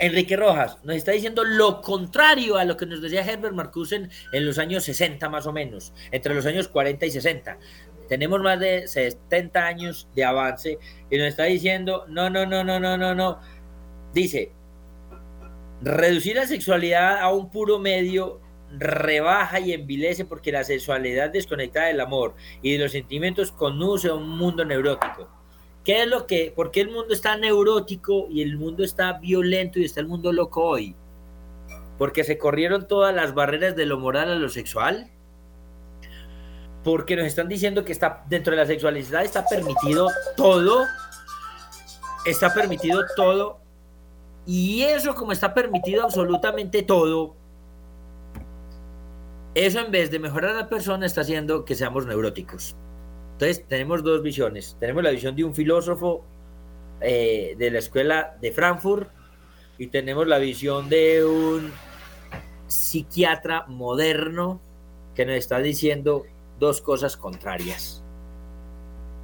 Speaker 3: Enrique Rojas. Nos está diciendo lo contrario a lo que nos decía Herbert Marcuse en los años 60 más o menos, entre los años 40 y 60. Tenemos más de 70 años de avance y nos está diciendo, no, no, no, no, no, no, no. Dice, reducir la sexualidad a un puro medio rebaja y envilece porque la sexualidad desconectada del amor y de los sentimientos conduce a un mundo neurótico. ¿Qué es lo que, por qué el mundo está neurótico y el mundo está violento y está el mundo loco hoy? Porque se corrieron todas las barreras de lo moral a lo sexual. Porque nos están diciendo que está dentro de la sexualidad está permitido todo. Está permitido todo. Y eso como está permitido absolutamente todo, eso en vez de mejorar a la persona está haciendo que seamos neuróticos. Entonces tenemos dos visiones. Tenemos la visión de un filósofo eh, de la escuela de Frankfurt y tenemos la visión de un psiquiatra moderno que nos está diciendo dos cosas contrarias.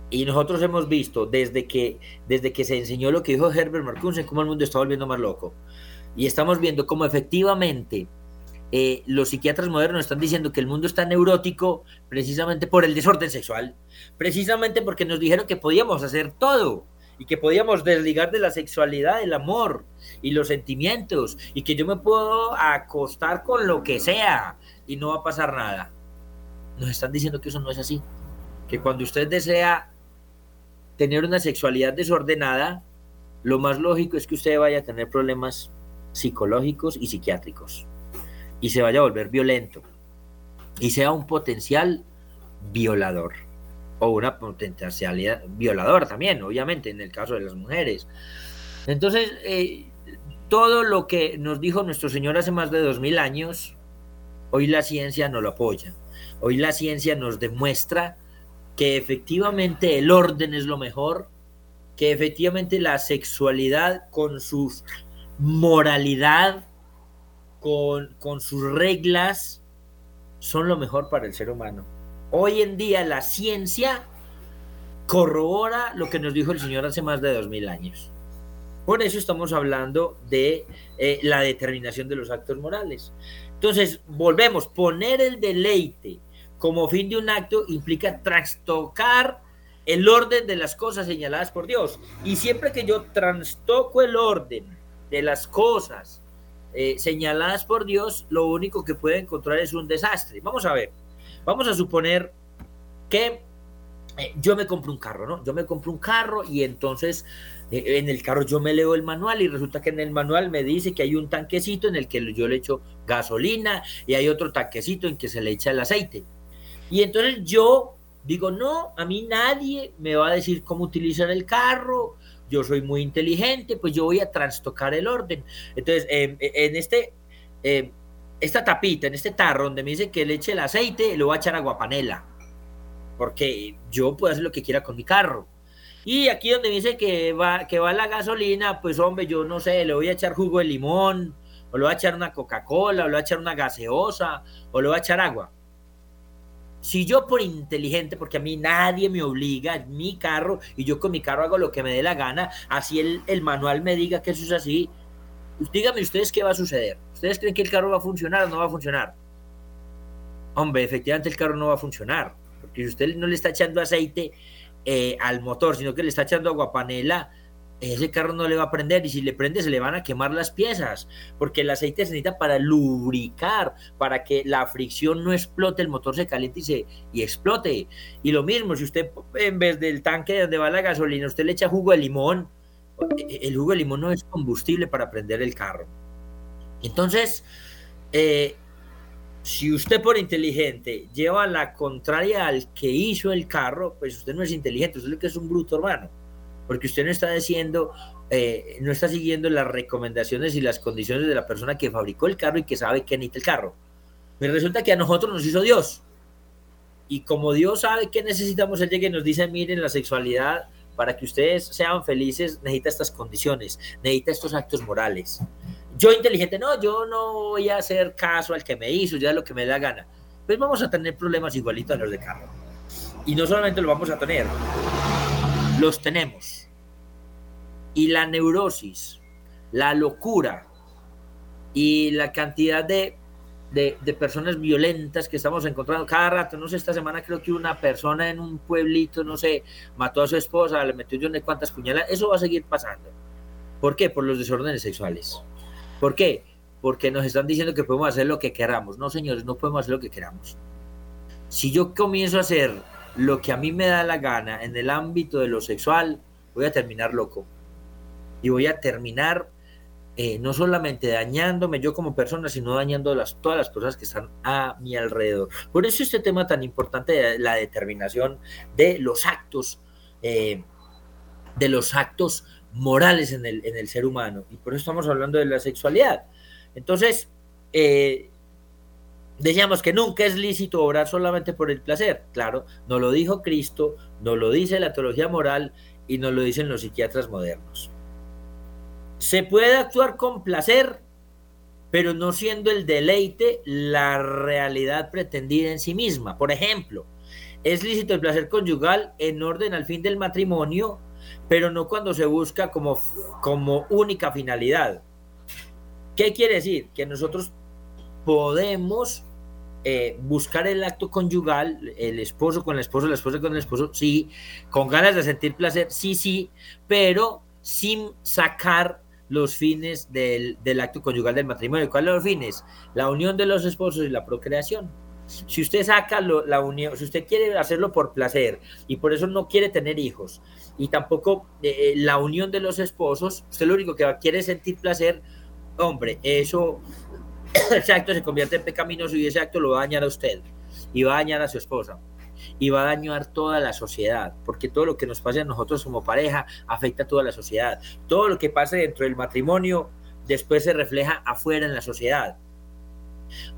Speaker 3: Y nosotros hemos visto desde que, desde que se enseñó lo que dijo Herbert Marcuse, cómo el mundo está volviendo más loco. Y estamos viendo cómo efectivamente eh, los psiquiatras modernos están diciendo que el mundo está neurótico precisamente por el desorden sexual, precisamente porque nos dijeron que podíamos hacer todo y que podíamos desligar de la sexualidad el amor y los sentimientos y que yo me puedo acostar con lo que sea y no va a pasar nada. Nos están diciendo que eso no es así, que cuando usted desea tener una sexualidad desordenada, lo más lógico es que usted vaya a tener problemas psicológicos y psiquiátricos y se vaya a volver violento y sea un potencial violador o una potencialidad violadora también, obviamente, en el caso de las mujeres. Entonces, eh, todo lo que nos dijo nuestro Señor hace más de dos mil años, hoy la ciencia no lo apoya. Hoy la ciencia nos demuestra que efectivamente el orden es lo mejor, que efectivamente la sexualidad con su moralidad con, sus reglas, son lo mejor para el ser humano. Hoy en día la ciencia corrobora lo que nos dijo el Señor hace más de dos mil años. Por eso estamos hablando de eh, la determinación de los actos morales. Entonces, volvemos, poner el deleite como fin de un acto implica trastocar el orden de las cosas señaladas por Dios. Y siempre que yo trastoco el orden de las cosas eh, señaladas por Dios, lo único que puede encontrar es un desastre. Vamos a ver, vamos a suponer que eh, yo me compro un carro, ¿no? Yo me compro un carro y entonces eh, en el carro yo me leo el manual y resulta que en el manual me dice que hay un tanquecito en el que yo le echo gasolina y hay otro tanquecito en que se le echa el aceite. Y entonces yo digo, no, a mí nadie me va a decir cómo utilizar el carro, yo soy muy inteligente, pues yo voy a trastocar el orden. Entonces, em, e, en este, em, esta tapita, en este tarro donde me dice que le eche el aceite, le voy a echar agua panela, porque yo puedo hacer lo que quiera con mi carro. Y aquí donde me dice que va, que va la gasolina, pues hombre, yo no sé, le voy a echar jugo de limón, o le voy a echar una Coca-Cola, o le voy a echar una gaseosa, o le voy a echar agua. Si yo por inteligente, porque a mí nadie me obliga, mi carro y yo con mi carro hago lo que me dé la gana, así el, el manual me diga que eso es así, díganme ustedes qué va a suceder. ¿Ustedes creen que el carro va a funcionar o no va a funcionar? Hombre, efectivamente el carro no va a funcionar, porque si usted no le está echando aceite eh, al motor, sino que le está echando agua panela, ese carro no le va a prender y si le prende se le van a quemar las piezas, porque el aceite se necesita para lubricar, para que la fricción no explote, el motor se caliente y, se, y explote. Y lo mismo, si usted en vez del tanque donde va la gasolina, usted le echa jugo de limón, el jugo de limón no es combustible para prender el carro. Entonces, eh, si usted por inteligente lleva la contraria al que hizo el carro, pues usted no es inteligente, usted es que es un bruto hermano porque usted no está diciendo, eh, no está siguiendo las recomendaciones y las condiciones de la persona que fabricó el carro y que sabe que necesita el carro. Pero resulta que a nosotros nos hizo Dios. Y como Dios sabe que necesitamos, Él llega y nos dice, miren, la sexualidad, para que ustedes sean felices, necesita estas condiciones, necesita estos actos morales. Yo inteligente, no, yo no voy a hacer caso al que me hizo, ya lo que me da gana. Pues vamos a tener problemas igualitos a los de carro. Y no solamente lo vamos a tener, los tenemos. Y la neurosis, la locura y la cantidad de, de, personas violentas que estamos encontrando cada rato. No sé, esta semana creo que una persona en un pueblito, no sé, mató a su esposa, le metió yo no sé cuántas puñaladas. Eso va a seguir pasando. ¿Por qué? Por los desórdenes sexuales. ¿Por qué? Porque nos están diciendo que podemos hacer lo que queramos. No, señores, no podemos hacer lo que queramos. Si yo comienzo a hacer lo que a mí me da la gana en el ámbito de lo sexual, voy a terminar loco. Y voy a terminar eh, no solamente dañándome yo como persona, sino dañando las, todas las cosas que están a mi alrededor. Por eso este tema tan importante la determinación de los actos, eh, de los actos morales en el, en el ser humano. Y por eso estamos hablando de la sexualidad. Entonces, eh, Decíamos que nunca es lícito obrar solamente por el placer. Claro, no lo dijo Cristo, no lo dice la teología moral y no lo dicen los psiquiatras modernos. Se puede actuar con placer, pero no siendo el deleite la realidad pretendida en sí misma. Por ejemplo, es lícito el placer conyugal en orden al fin del matrimonio, pero no cuando se busca como, como única finalidad. ¿Qué quiere decir? Que nosotros podemos eh, buscar el acto conyugal, el esposo con la esposa, la esposa con el esposo, sí, con ganas de sentir placer, sí, sí, pero sin sacar los fines del, acto conyugal del matrimonio. ¿Cuáles son los fines? La unión de los esposos y la procreación. Si usted saca la unión, si usted quiere hacerlo por placer y por eso no quiere tener hijos y tampoco eh, eh, la unión de los esposos, usted lo único que quiere es sentir placer, hombre, eso ese acto se convierte en pecaminoso y ese acto lo va a dañar a usted y va a dañar a su esposa y va a dañar toda la sociedad, porque todo lo que nos pase a nosotros como pareja afecta a toda la sociedad. Todo lo que pase dentro del matrimonio después se refleja afuera en la sociedad.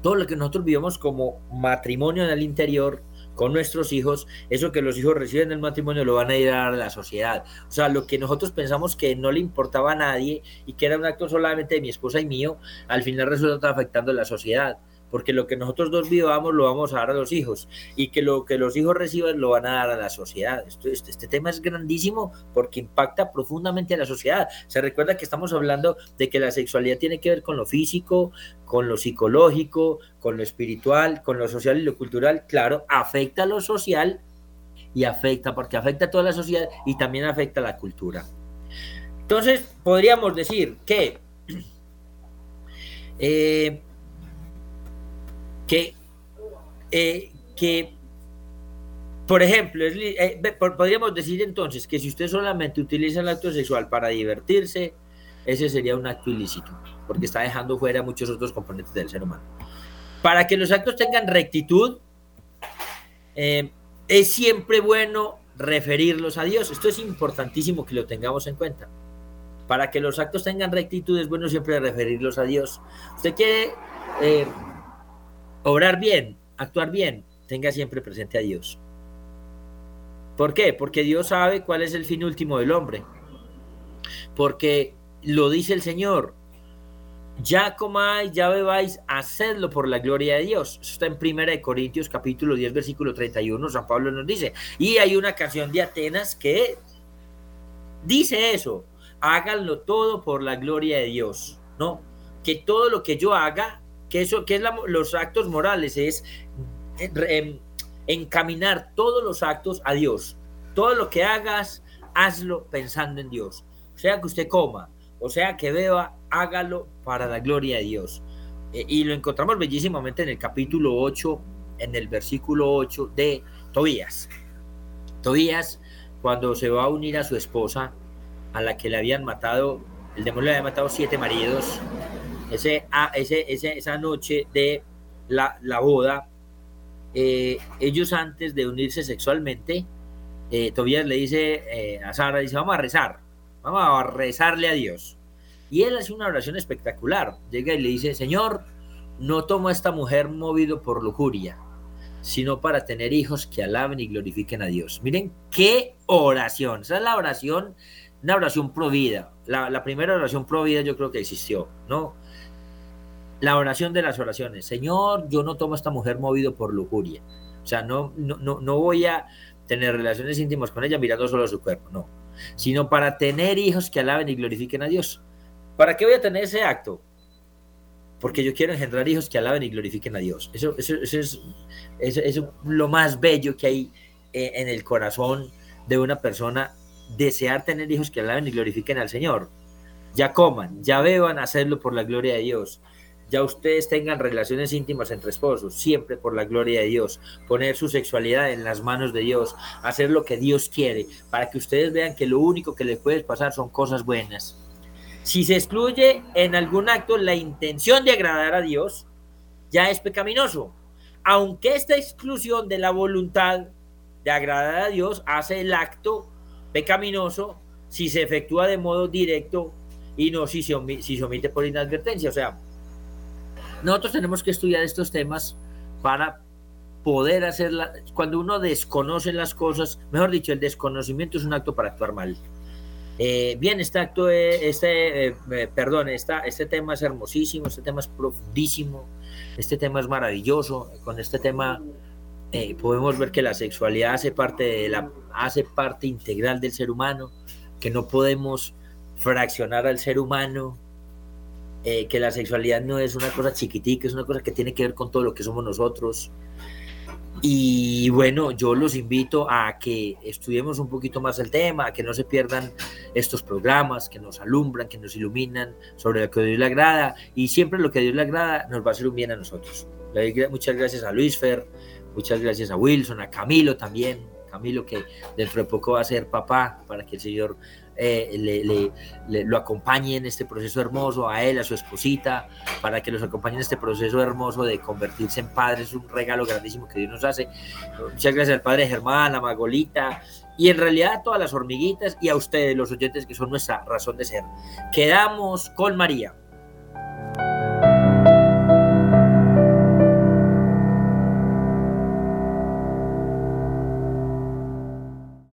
Speaker 3: Todo lo que nosotros vivimos como matrimonio en el interior con nuestros hijos, eso que los hijos reciben del matrimonio lo van a ir a dar a la sociedad. O sea, lo que nosotros pensamos que no le importaba a nadie y que era un acto solamente de mi esposa y mío, al final resulta afectando a la sociedad porque lo que nosotros dos vivamos lo vamos a dar a los hijos y que lo que los hijos reciban lo van a dar a la sociedad. Este, este, tema es grandísimo porque impacta profundamente a la sociedad. Se recuerda que estamos hablando de que la sexualidad tiene que ver con lo físico, con lo psicológico, con lo espiritual, con lo social y lo cultural. Claro, afecta a lo social y afecta porque afecta a toda la sociedad y también afecta a la cultura. Entonces, podríamos decir que eh, que, eh, que por ejemplo, eh, podríamos decir entonces que si usted solamente utiliza el acto sexual para divertirse, ese sería un acto ilícito, porque está dejando fuera muchos otros componentes del ser humano. Para que los actos tengan rectitud, eh, es siempre bueno referirlos a Dios. Esto es importantísimo que lo tengamos en cuenta. Para que los actos tengan rectitud, es bueno siempre referirlos a Dios. Usted quiere obrar bien, actuar bien, tenga siempre presente a Dios. ¿Por qué? Porque Dios sabe cuál es el fin último del hombre. Porque lo dice el Señor. Ya comáis, ya bebáis, hacedlo por la gloria de Dios. Eso está en 1 Corintios capítulo 10, versículo 31. San Pablo nos dice. Y hay una canción de Atenas que dice eso. Háganlo todo por la gloria de Dios. ¿No? Que todo lo que yo haga que eso, que es los actos morales, es eh, em, encaminar todos los actos a Dios. Todo lo que hagas, hazlo pensando en Dios. O sea que usted coma, o sea que beba, hágalo para la gloria de Dios. Eh, y lo encontramos bellísimamente en el capítulo 8, en el versículo 8 de Tobías. Tobías, cuando se va a unir a su esposa, a la que le habían matado, el demonio le había matado siete maridos, ese, ah, ese, esa noche de la, boda, eh, ellos antes de unirse sexualmente eh, Tobías le dice eh, a Sara, dice, vamos a rezar, vamos a rezarle a Dios. Y él hace una oración espectacular. Llega y le dice, Señor, no tomo a esta mujer movido por lujuria, sino para tener hijos que alaben y glorifiquen a Dios. Miren qué oración. Esa es la oración, una oración provida. La, la primera oración provida yo creo que existió, ¿no? La oración de las oraciones. Señor, yo no tomo a esta mujer movido por lujuria. O sea, no, no, no, no voy a tener relaciones íntimas con ella mirando solo su cuerpo, no. Sino para tener hijos que alaben y glorifiquen a Dios. ¿Para qué voy a tener ese acto? Porque yo quiero engendrar hijos que alaben y glorifiquen a Dios. Eso, eso, es, eso, lo más bello que hay eh, en el corazón de una persona, desear tener hijos que alaben y glorifiquen al Señor. Ya coman, ya beban, hacerlo por la gloria de Dios ya ustedes tengan relaciones íntimas entre esposos, siempre por la gloria de Dios, poner su sexualidad en las manos de Dios, hacer lo que Dios quiere, para que ustedes vean que lo único que les puede pasar son cosas buenas. Si se excluye en algún acto la intención de agradar a Dios, ya es pecaminoso. Aunque esta exclusión de la voluntad de agradar a Dios hace el acto pecaminoso si se efectúa de modo directo y no si se, omite, por inadvertencia. O sea, nosotros tenemos que estudiar estos temas para poder hacerla. Cuando uno desconoce las cosas, mejor dicho, el desconocimiento es un acto para actuar mal. Eh, bien, este acto, este, eh, eh, perdón, esta, este tema es hermosísimo, este tema es profundísimo, este tema es maravilloso. Con este tema podemos ver que la sexualidad hace parte, de la, hace parte integral del ser humano, que no podemos fraccionar al ser humano, que la sexualidad no es una cosa chiquitica, es una cosa que tiene que ver con todo lo que somos nosotros. Y bueno, yo los invito a que estudiemos un poquito más el tema, a que no se pierdan estos programas que nos alumbran, que nos iluminan sobre lo que a Dios le agrada. Y siempre lo que a Dios le agrada nos va a hacer un bien a nosotros. Muchas gracias a Luis Fer, muchas gracias a Wilson, a Camilo también. Camilo que dentro de poco va a ser papá para que el Señor eh, le, lo acompañe en este proceso hermoso, a él, a su esposita, para que los acompañe en este proceso hermoso de convertirse en padres, es un regalo grandísimo que Dios nos hace. Muchas gracias al padre Germán, a Magolita y en realidad a todas las hormiguitas y a ustedes, los oyentes que son nuestra razón de ser. Quedamos con María.